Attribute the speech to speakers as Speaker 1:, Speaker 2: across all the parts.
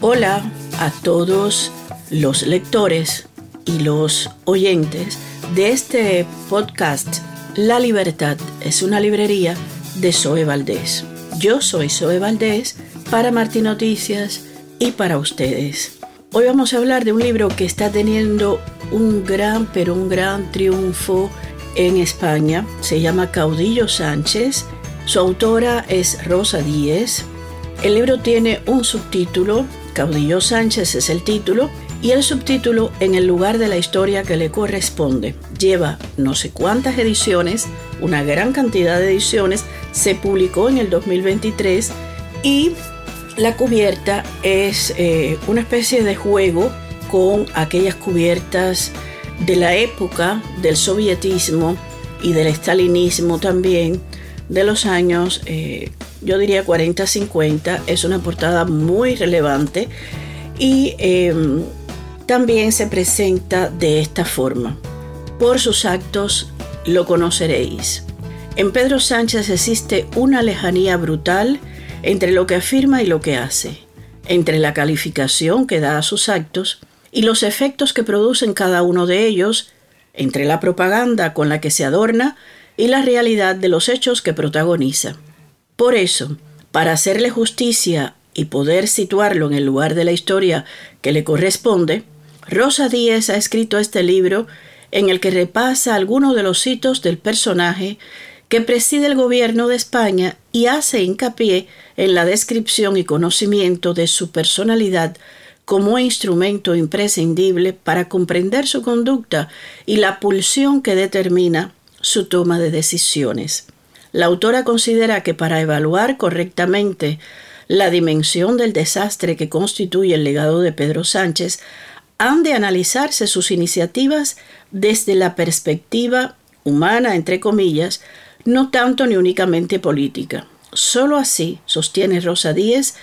Speaker 1: Hola a todos los lectores y los oyentes de este podcast La Libertad es una librería de Zoe Valdés. Yo soy Zoe Valdés para Martín Noticias y para ustedes. Hoy vamos a hablar de un libro que está teniendo un gran, pero un gran triunfo en España. Se llama Caudillo Sánchez. Su autora es Rosa Díez. El libro tiene un subtítulo Caudillo Sánchez es el título y el subtítulo en el lugar de la historia que le corresponde. Lleva no sé cuántas ediciones, una gran cantidad de ediciones, se publicó en el 2023 y la cubierta es eh, una especie de juego con aquellas cubiertas de la época del sovietismo y del estalinismo también de los años eh, yo diría 40-50, es una portada muy relevante y em, también se presenta de esta forma. Por sus actos lo conoceréis. En Pedro Sánchez existe una lejanía brutal entre lo que afirma y lo que hace, entre la calificación que da a sus actos y los efectos que producen cada uno de ellos, entre la propaganda con la que se adorna y la realidad de los hechos que protagoniza. Por eso, para hacerle justicia y poder situarlo en el lugar de la historia que le corresponde, Rosa Díez ha escrito este libro en el que repasa algunos de los hitos del personaje que preside el gobierno de España y hace hincapié en la descripción y conocimiento de su personalidad como instrumento imprescindible para comprender su conducta y la pulsión que determina su toma de decisiones. La autora considera que para evaluar correctamente la dimensión del desastre que constituye el legado de Pedro Sánchez, han de analizarse sus iniciativas desde la perspectiva humana, entre comillas, no tanto ni únicamente política. Solo así, sostiene Rosa Díez,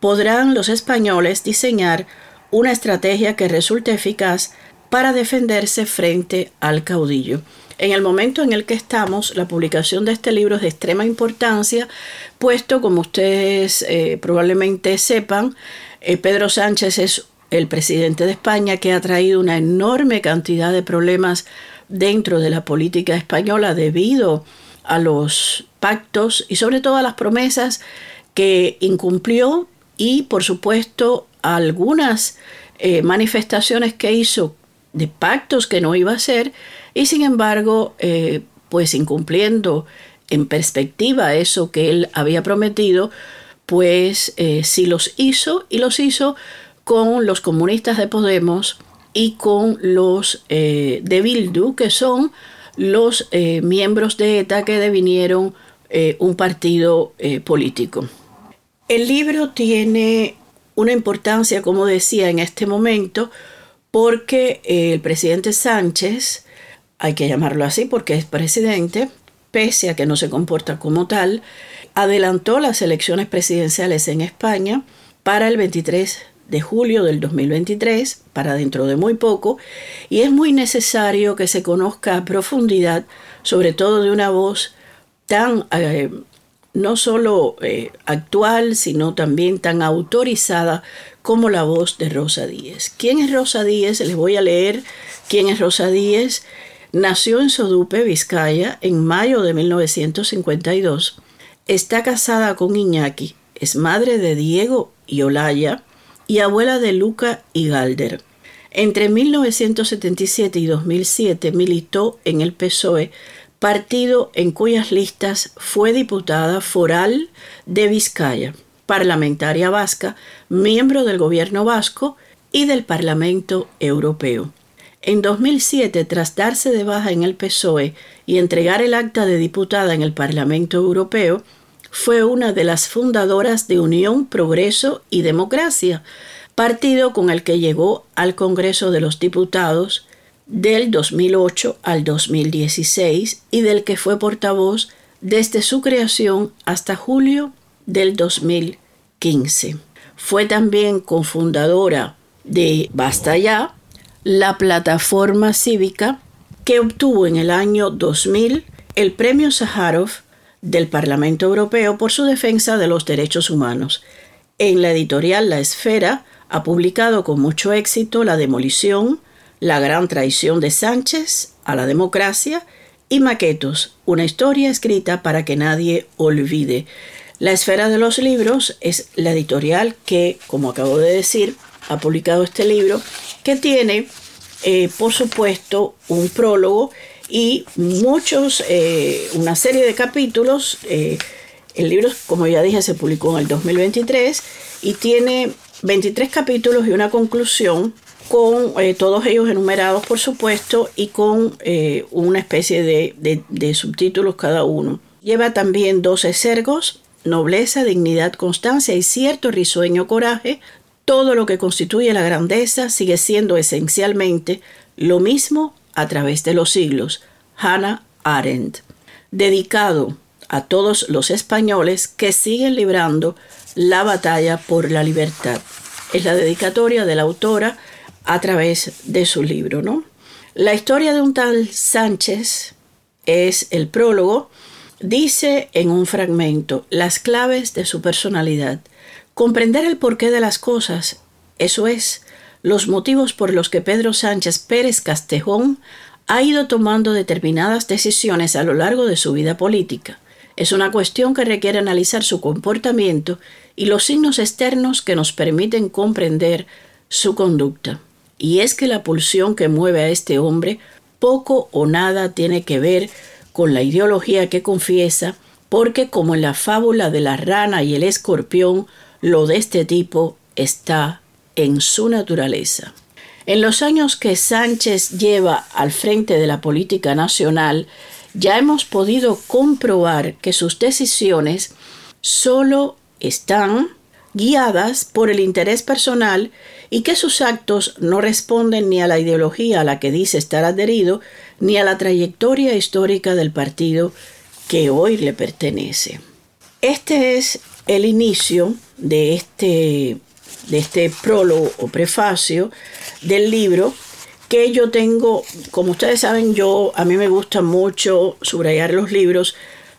Speaker 1: podrán los españoles diseñar una estrategia que resulte eficaz para defenderse frente al caudillo. En el momento en el que estamos, la publicación de este libro es de extrema importancia, puesto, como ustedes eh, probablemente sepan, eh, Pedro Sánchez es el presidente de España que ha traído una enorme cantidad de problemas dentro de la política española debido a los pactos y sobre todo a las promesas que incumplió y por supuesto algunas eh, manifestaciones que hizo de pactos que no iba a hacer y sin embargo, eh, pues incumpliendo en perspectiva eso que él había prometido, pues eh, sí los hizo y los hizo con los comunistas de Podemos y con los eh, de Bildu, que son los miembros de ETA que devinieron un partido político. El libro tiene una importancia, como decía, en este momento, porque el presidente Sánchez, hay que llamarlo así porque es presidente, pese a que no se comporta como tal, adelantó las elecciones presidenciales en España para el 23 de julio del 2023, para dentro de muy poco, y es muy necesario que se conozca a profundidad, sobre todo de una voz tan eh, no solo eh, actual, sino también tan autorizada como la voz de Rosa Díez. ¿Quién es Rosa Díez? Les voy a leer quién es Rosa Díez. Nació en Sodupe, Vizcaya, en mayo de 1952. Está casada con Iñaki, es madre de Diego y Olaya y abuela de Luca y Galder. Entre 1977 y 2007 militó en el PSOE, partido en cuyas listas fue diputada foral de Vizcaya parlamentaria vasca, miembro del gobierno vasco y del Parlamento Europeo. En 2007, tras darse de baja en el PSOE y entregar el acta de diputada en el Parlamento Europeo, fue una de las fundadoras de Unión, Progreso y Democracia, partido con el que llegó al Congreso de los Diputados del 2008 al 2016 y del que fue portavoz desde su creación hasta julio del 2015. Fue también cofundadora de Basta Ya, la plataforma cívica que obtuvo en el año 2000 el premio Sájarov del Parlamento Europeo por su defensa de los derechos humanos. En la editorial La Esfera Ha publicado con mucho éxito La Demolición, La Gran Traición de Sánchez a la Democracia y Maquetos, una historia escrita para que nadie olvide. La Esfera de los Libros es la editorial que, como acabo de decir, ha publicado este libro, que tiene, eh, por supuesto, un prólogo y muchos, eh, una serie de capítulos. Eh, el libro, como ya dije, se publicó en el 2023 y tiene 23 capítulos y una conclusión con todos ellos enumerados, por supuesto, y con una especie de, de subtítulos cada uno. Lleva también 12 sergos, nobleza, dignidad, constancia y cierto risueño coraje, todo lo que constituye la grandeza sigue siendo esencialmente lo mismo a través de los siglos. Hannah Arendt. Dedicado a todos los españoles que siguen librando la batalla por la libertad. Es la dedicatoria de la autora a través de su libro, ¿no? La historia de un tal Sánchez es el prólogo Dice en un fragmento las claves de su personalidad. Comprender el porqué de las cosas, eso es, los motivos por los que Pedro Sánchez Pérez Castejón ha ido tomando determinadas decisiones a lo largo de su vida política. Es una cuestión que requiere analizar su comportamiento y los signos externos que nos permiten comprender su conducta. Y es que la pulsión que mueve a este hombre poco o nada tiene que ver con la ideología que confiesa, porque como en la fábula de la rana y el escorpión, lo de este tipo está en su naturaleza. En los años que Sánchez lleva al frente de la política nacional, ya hemos podido comprobar que sus decisiones solo están guiadas por el interés personal y que sus actos no responden ni a la ideología a la que dice estar adherido, ni a la trayectoria histórica del partido que hoy le pertenece. Este es el inicio de este, de este prólogo o prefacio del libro que yo tengo, como ustedes saben, yo a mí me gusta mucho subrayar los libros.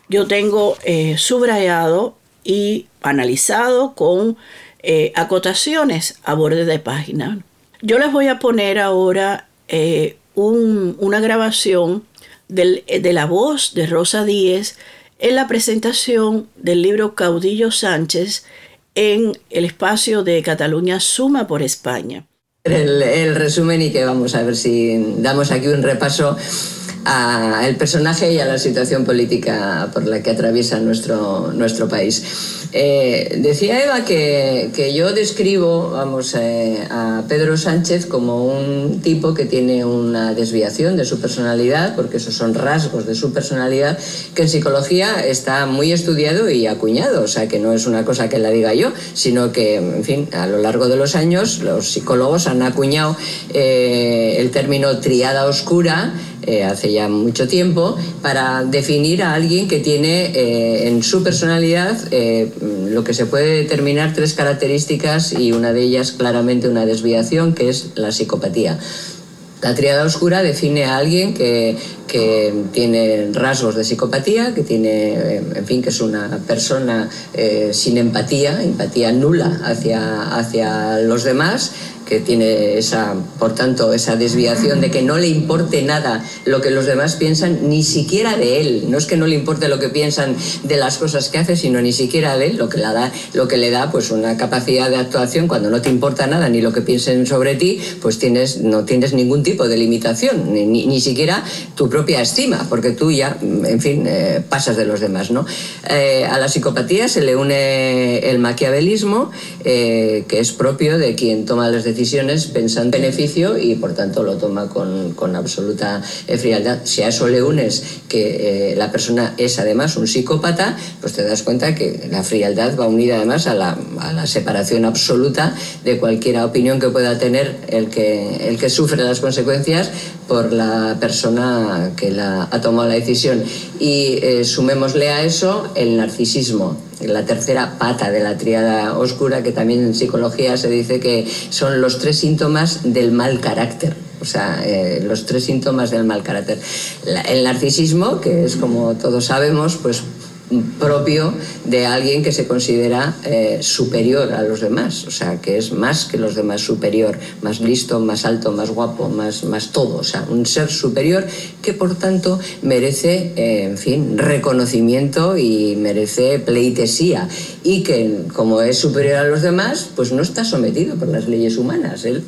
Speaker 1: Yo tengo eh, subrayado y analizado con eh, acotaciones a borde de página. Yo les voy a poner ahora eh, una grabación de la voz de Rosa Díez en la presentación del libro Caudillo Sánchez en el espacio de Cataluña Suma por España.
Speaker 2: El, el resumen y que vamos a ver si damos aquí un repaso al personaje y a la situación política por la que atraviesa nuestro, nuestro país. Eh, decía Eva que, que, yo describo vamos, eh, a Pedro Sánchez como un tipo que tiene una desviación de su personalidad, porque esos son rasgos de su personalidad, que en psicología está muy estudiado y acuñado, o sea que no es una cosa que la diga yo, sino que, en fin, a lo largo de los años los psicólogos han acuñado eh, el término triada oscura, hace ya mucho tiempo para definir a alguien que tiene en su personalidad Mm, lo que se puede determinar tres características y una de ellas claramente una desviación, que es la psicopatía. La triada oscura define a alguien que, que, tiene rasgos de psicopatía, que tiene, en fin, que es una persona eh, sin empatía, empatía nula hacia, hacia los demás, que tiene esa, por tanto, esa desviación de que no le importe nada lo que los demás piensan, ni siquiera de él. No es que no le importe lo que piensan de las cosas que hace, sino ni siquiera de él, lo que le da, lo que le da pues una capacidad de actuación cuando no te importa nada ni lo que piensen sobre ti, pues tienes, no tienes ningún tipo de limitación, ni, ni, siquiera tu propia estima, porque tú ya, en fin, eh, pasas de los demás. ¿no? Eh, a la psicopatía se le une el maquiavelismo, eh, que es propio de quien toma las decisiones decisiones pensando en beneficio y por tanto lo toma con, con absoluta eh, frialdad. Si a eso le unes que eh, la persona es además un psicópata, pues te das cuenta que la frialdad va unida además a la, a la separación absoluta de cualquier opinión que pueda tener el que, el que sufre las consecuencias por la persona que la, ha tomado la decisión. Y eh, sumémosle a eso el narcisismo la tercera pata de la triada oscura, que también en psicología se dice que son los tres síntomas del mal carácter. O sea, eh, los tres síntomas del mal carácter. el narcisismo, que es como todos sabemos, pues propio de alguien que se considera eh, superior a los demás, o sea, que es más que los demás superior, más listo, más alto, más guapo, más, más todo, o sea, un ser superior que por tanto merece, eh, en fin, reconocimiento y merece pleitesía. Y que como es superior a los demás, pues no está sometido por las leyes humanas, él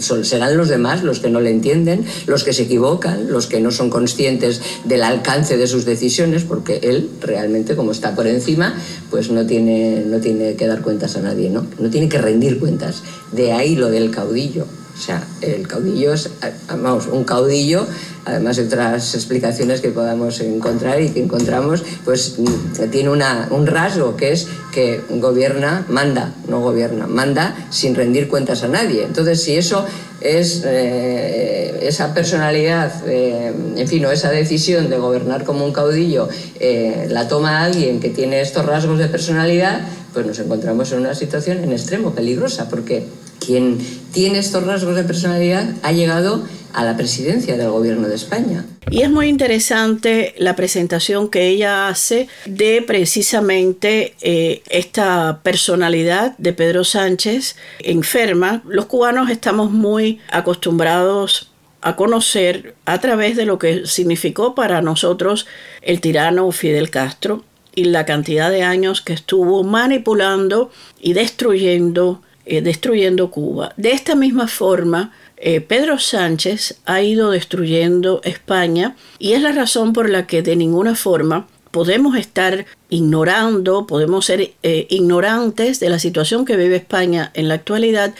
Speaker 2: serán los demás los que no le entienden, los que se equivocan, los que no son conscientes del alcance de sus decisiones, porque él realmente, como está por encima, pues no tiene, no tiene que dar cuentas a nadie, ¿no? No tiene que rendir cuentas. De ahí lo del caudillo. O sea, el caudillo es, vamos, un caudillo, además de otras explicaciones que podamos encontrar y que encontramos, pues mm, tiene una, un rasgo que es que gobierna, manda, no gobierna, manda sin rendir cuentas a nadie. Entonces, si eso es eh, esa personalidad, eh, en fin, o esa decisión de gobernar como un caudillo, eh, la toma alguien que tiene estos rasgos de personalidad, pues nos encontramos en una situación en extremo peligrosa, porque quien tiene estos rasgos de personalidad ha llegado a la presidencia del gobierno de España.
Speaker 1: Y es muy interesante la presentación que ella hace de precisamente eh, esta personalidad de Pedro Sánchez enferma. Los cubanos estamos muy acostumbrados a conocer a través de lo que significó para nosotros el tirano Fidel Castro y la cantidad de años que estuvo manipulando y destruyendo, eh, destruyendo Cuba. De esta misma forma, eh, Pedro Sánchez ha ido destruyendo España y es la razón por la que de ninguna forma podemos estar ignorando, podemos ser eh, ignorantes de la situación que vive España en la actualidad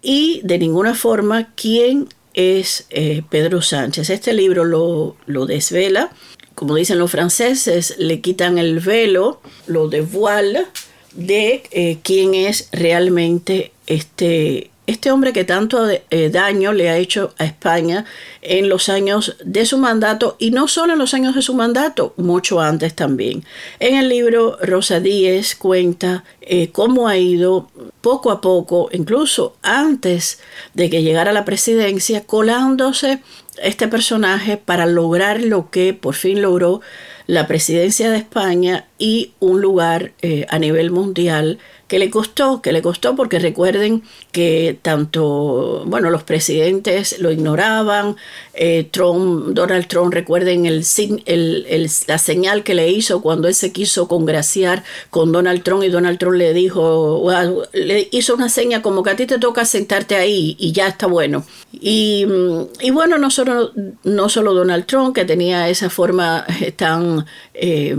Speaker 1: y de ninguna forma quién es Pedro Sánchez. Este libro lo, lo desvela como dicen los franceses, le quitan el velo, lo de voile, de quién es realmente este, este hombre que tanto eh, daño le ha hecho a España en los años de su mandato y no solo en los años de su mandato, mucho antes también. En el libro Rosa Díez cuenta eh, cómo ha ido poco a poco, incluso antes de que llegara a la presidencia, colándose este personaje para lograr lo que por fin logró la presidencia de España y un lugar eh, a nivel mundial que le costó, que le costó porque recuerden que tanto, bueno, los presidentes lo ignoraban, eh, Trump, Donald Trump, recuerden el, la señal que le hizo cuando él se quiso congraciar con Donald Trump y Donald Trump le dijo, le hizo una seña como que a ti te toca sentarte ahí y ya está bueno. Y, y bueno, no solo, no solo Donald Trump, que tenía esa forma tan... Eh,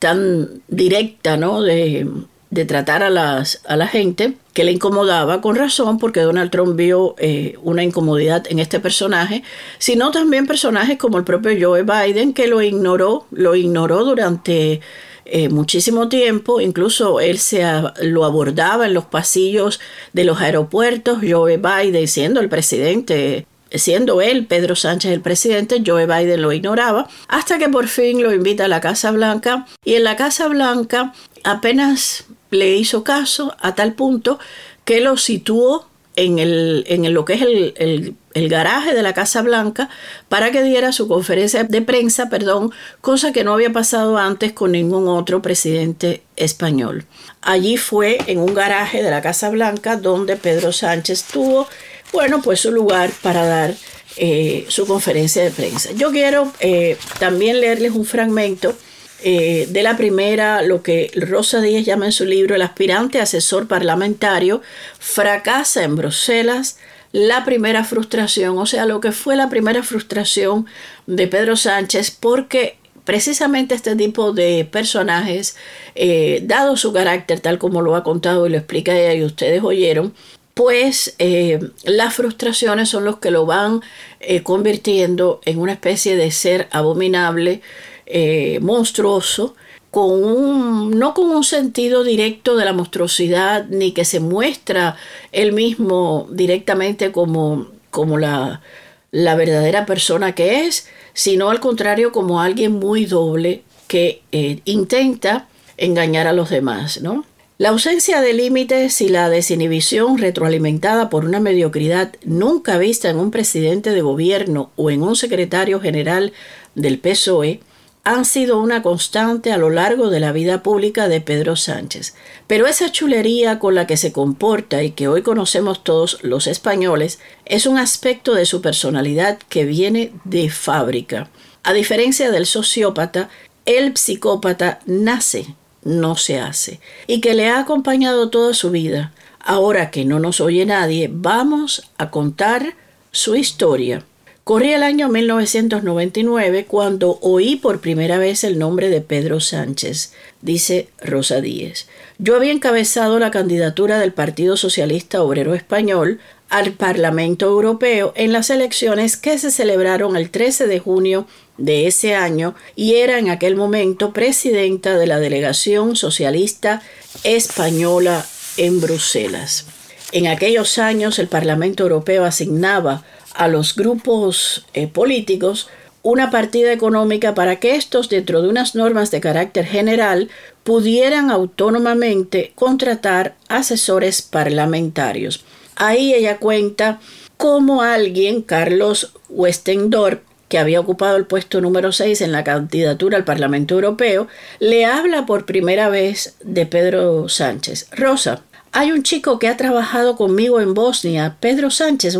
Speaker 1: tan directa, ¿no? De, de tratar a, las, a la gente que le incomodaba con razón porque Donald Trump vio eh, una incomodidad en este personaje, sino también personajes como el propio Joe Biden que lo ignoró, lo ignoró durante eh, muchísimo tiempo, incluso él se lo abordaba en los pasillos de los aeropuertos, Joe Biden siendo el presidente siendo él, Pedro Sánchez, el presidente, Joe Biden lo ignoraba, hasta que por fin lo invita a la Casa Blanca. Y en la Casa Blanca apenas le hizo caso a tal punto que lo situó en, el, en lo que es el, el, garaje de la Casa Blanca para que diera su conferencia de prensa, perdón, cosa que no había pasado antes con ningún otro presidente español. Allí fue en un garaje de la Casa Blanca donde Pedro Sánchez tuvo, bueno, pues su lugar para dar eh, su conferencia de prensa. Yo quiero eh, también leerles un fragmento eh, de la primera, lo que Rosa Díaz llama en su libro El aspirante asesor parlamentario, fracasa en Bruselas la primera frustración, o sea, lo que fue la primera frustración de Pedro Sánchez, porque precisamente este tipo de personajes, eh, dado su carácter tal como lo ha contado y lo explica ella y ustedes oyeron, pues eh, las frustraciones son los que lo van convirtiendo en una especie de ser abominable, eh, monstruoso, con un, no con un sentido directo de la monstruosidad, ni que se muestra él mismo directamente como, como la, la verdadera persona que es, sino al contrario como alguien muy doble que eh, intenta engañar a los demás, ¿no? La ausencia de límites y la desinhibición retroalimentada por una mediocridad nunca vista en un presidente de gobierno o en un secretario general del PSOE han sido una constante a lo largo de la vida pública de Pedro Sánchez. Pero esa chulería con la que se comporta y que hoy conocemos todos los españoles es un aspecto de su personalidad que viene de fábrica. A diferencia del sociópata, el psicópata nace, no se hace, y que le ha acompañado toda su vida. Ahora que no nos oye nadie, vamos a contar su historia. Corría el año 1999 cuando oí por primera vez el nombre de Pedro Sánchez, dice Rosa Díez. Yo había encabezado la candidatura del Partido Socialista Obrero Español al Parlamento Europeo en las elecciones que se celebraron el 13 de junio de ese año y era en aquel momento presidenta de la delegación socialista española en Bruselas. En aquellos años el Parlamento Europeo asignaba a los grupos eh, políticos una partida económica para que estos, dentro de unas normas de carácter general, pudieran autónomamente contratar asesores parlamentarios. Ahí ella cuenta cómo alguien, Carlos Westendorp, que había ocupado el puesto número 6 en la candidatura al Parlamento Europeo, le habla por primera vez de Pedro Sánchez. Rosa, hay un chico que ha trabajado conmigo en Bosnia, Pedro Sánchez,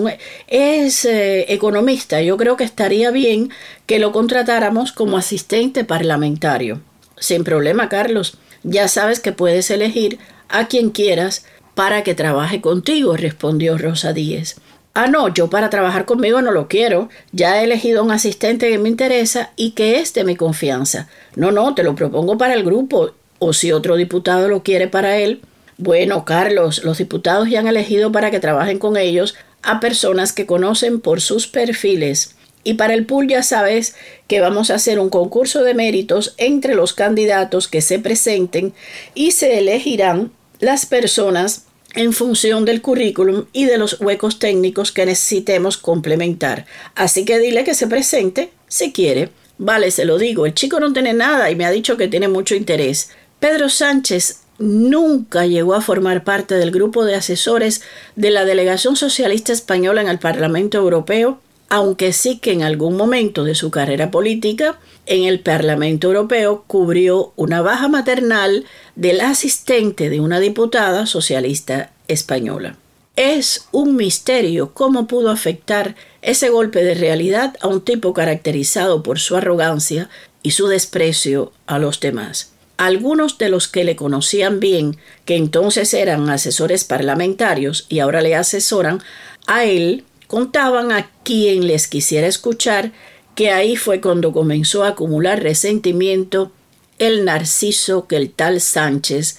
Speaker 1: es eh, economista. Yo creo que estaría bien que lo contratáramos como asistente parlamentario. Sin problema, Carlos. Ya sabes que puedes elegir a quien quieras para que trabaje contigo, respondió Rosa Díez. Ah, no, yo para trabajar conmigo no lo quiero. Ya he elegido un asistente que me interesa y que es de mi confianza. No, no, te lo propongo para el grupo. O si otro diputado lo quiere para él. Bueno, Carlos, los diputados ya han elegido para que trabajen con ellos a personas que conocen por sus perfiles. Y para el pool ya sabes que vamos a hacer un concurso de méritos entre los candidatos que se presenten y se elegirán las personas en función del currículum y de los huecos técnicos que necesitemos complementar. Así que dile que se presente si quiere. Vale, se lo digo, el chico no tiene nada y me ha dicho que tiene mucho interés. Pedro Sánchez nunca llegó a formar parte del grupo de asesores de la delegación socialista española en el Parlamento Europeo, aunque sí que en algún momento de su carrera política en el Parlamento Europeo cubrió una baja maternal del asistente de una diputada socialista española. Es un misterio cómo pudo afectar ese golpe de realidad a un tipo caracterizado por su arrogancia y su desprecio a los demás. Algunos de los que le conocían bien, que entonces eran asesores parlamentarios y ahora le asesoran, a él contaban a quien les quisiera escuchar que ahí fue cuando comenzó a acumular resentimiento el narciso que el tal Sánchez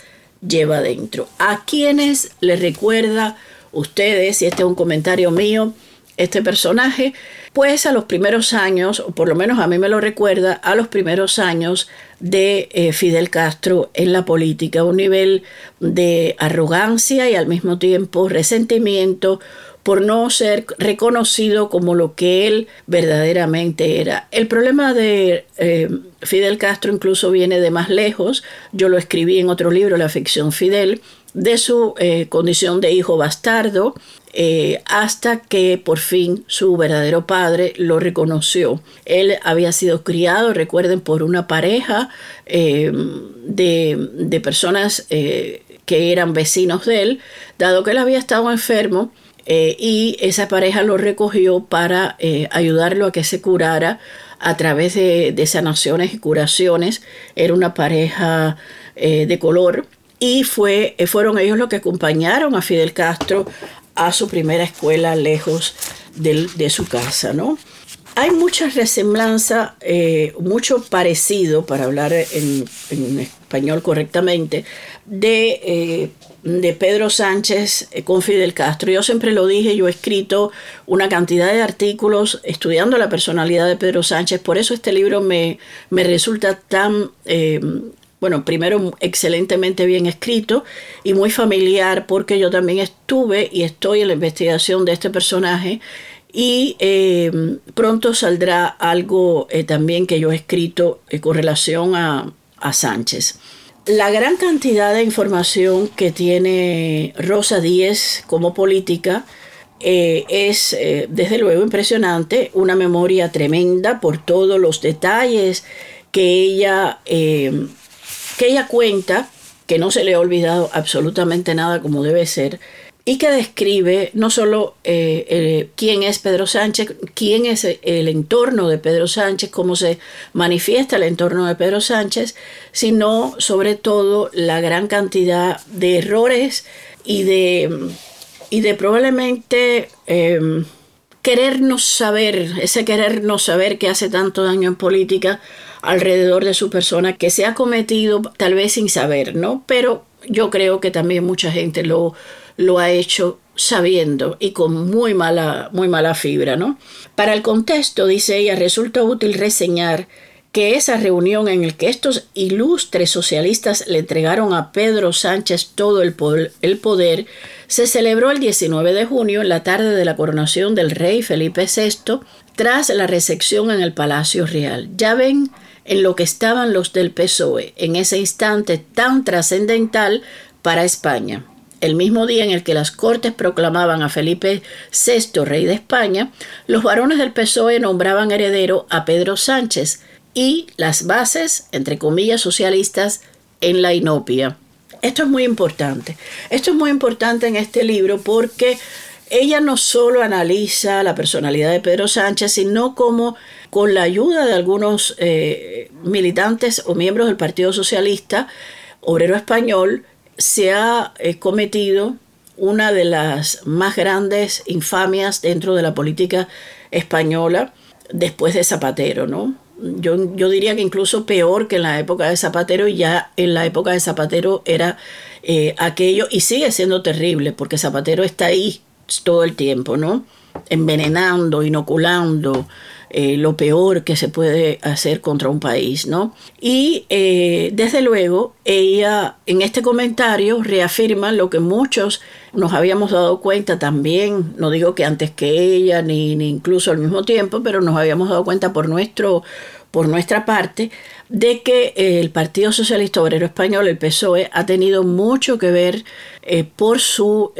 Speaker 1: lleva dentro. ¿A quienes le recuerda ustedes, y este es un comentario mío, este personaje? Pues a los primeros años, o por lo menos a mí me lo recuerda, a los primeros años de eh, Fidel Castro en la política, un nivel de arrogancia y al mismo tiempo resentimiento, por no ser reconocido como lo que él verdaderamente era. El problema de eh, Fidel Castro incluso viene de más lejos, yo lo escribí en otro libro, La ficción Fidel, de su eh, condición de hijo bastardo, eh, hasta que por fin su verdadero padre lo reconoció. Él había sido criado, recuerden, por una pareja de, de, personas que eran vecinos de él, dado que él había estado enfermo, eh, y esa pareja lo recogió para eh, ayudarlo a que se curara a través de, sanaciones y curaciones. Era una pareja eh, de color y fue, fueron ellos los que acompañaron a Fidel Castro a su primera escuela lejos de su casa, ¿no? Hay mucha resemblanza, mucho parecido, para hablar en español correctamente, de de Pedro Sánchez eh, con Fidel Castro. Yo siempre lo dije, yo he escrito una cantidad de artículos estudiando la personalidad de Pedro Sánchez, por eso este libro me, resulta tan, eh, bueno, primero excelentemente bien escrito y muy familiar porque yo también estuve y estoy en la investigación de este personaje y eh, pronto saldrá algo también que yo he escrito con relación a, a Sánchez. La gran cantidad de información que tiene Rosa Díez como política eh, es eh, desde luego impresionante, una memoria tremenda por todos los detalles que ella, eh, que ella cuenta, que no se le ha olvidado absolutamente nada como debe ser, y que describe no solo eh, quién es Pedro Sánchez, quién es el entorno de Pedro Sánchez, cómo se manifiesta el entorno de Pedro Sánchez, sino sobre todo la gran cantidad de errores y de, y de probablemente em, querernos saber, ese querernos saber que hace tanto daño en política alrededor de su persona, que se ha cometido tal vez sin saber, ¿no? Pero yo creo que también mucha gente lo lo ha hecho sabiendo y con muy mala, muy mala fibra, ¿no? Para el contexto, dice ella, resulta útil reseñar que esa reunión en la que estos ilustres socialistas le entregaron a Pedro Sánchez todo el poder, el poder, se celebró el 19 de junio en la tarde de la coronación del rey Felipe VI tras la recepción en el Palacio Real. Ya ven en lo que estaban los del PSOE en ese instante tan trascendental para España el mismo día en el que las Cortes proclamaban a Felipe VI rey de España, los varones del PSOE nombraban heredero a Pedro Sánchez y las bases, entre comillas, socialistas en la inopia. Esto es muy importante. Esto es muy importante en este libro porque ella no solo analiza la personalidad de Pedro Sánchez, sino como con la ayuda de algunos eh, militantes o miembros del Partido Socialista Obrero Español, se ha eh, cometido una de las más grandes infamias dentro de la política española después de Zapatero, ¿no? Yo, yo, diría que incluso peor que en la época de Zapatero, ya en la época de Zapatero era eh, aquello, y sigue siendo terrible, porque Zapatero está ahí todo el tiempo, ¿no? Envenenando, inoculando, eh, lo peor que se puede hacer contra un país, ¿no? Y eh, desde luego ella en este comentario reafirma lo que muchos nos habíamos dado cuenta también, no digo que antes que ella ni, ni incluso al mismo tiempo, pero nos habíamos dado cuenta por nuestro por nuestra parte, de que el Partido Socialista Obrero Español, el PSOE, ha tenido mucho que ver eh, por su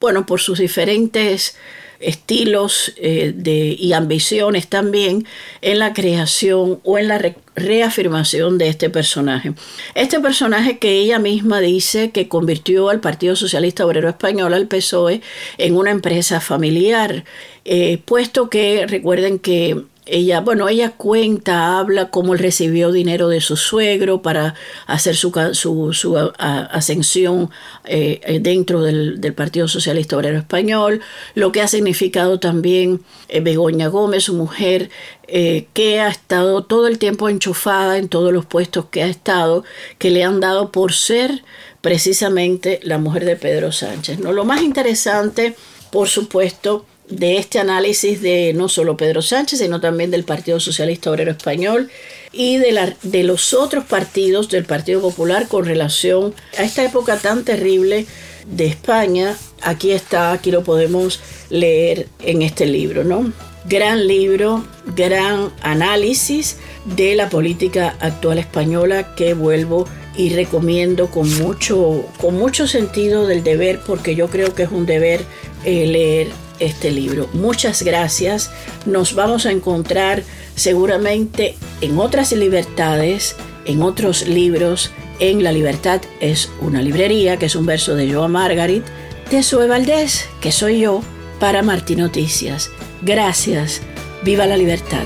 Speaker 1: bueno, por sus diferentes estilos eh, de, y ambiciones también en la creación o en la reafirmación de este personaje. Este personaje que ella misma dice que convirtió al Partido Socialista Obrero Español, al PSOE, en una empresa familiar, eh, puesto que recuerden que ella, bueno, ella cuenta, habla cómo él recibió dinero de su suegro para hacer su, su, ascensión eh, dentro del, Partido Socialista Obrero Español, lo que ha significado también eh, Begoña Gómez, su mujer, eh, que ha estado todo el tiempo enchufada en todos los puestos que ha estado, que le han dado por ser precisamente la mujer de Pedro Sánchez. ¿no? Lo más interesante, por supuesto, de este análisis de no solo Pedro Sánchez, sino también del Partido Socialista Obrero Español y de, la, de los otros partidos del Partido Popular con relación a esta época tan terrible de España. Aquí está, aquí lo podemos leer en este libro, ¿no? Gran libro, gran análisis de la política actual española que vuelvo y recomiendo con mucho, con mucho sentido del deber, porque yo creo que es un deber eh, leer este libro. Muchas gracias. Nos vamos a encontrar seguramente en otras libertades, en otros libros. En La Libertad es una librería, que es un verso de Joa Margarit, de Sue Valdés, que soy yo, para Martín Noticias. Gracias. Viva la libertad.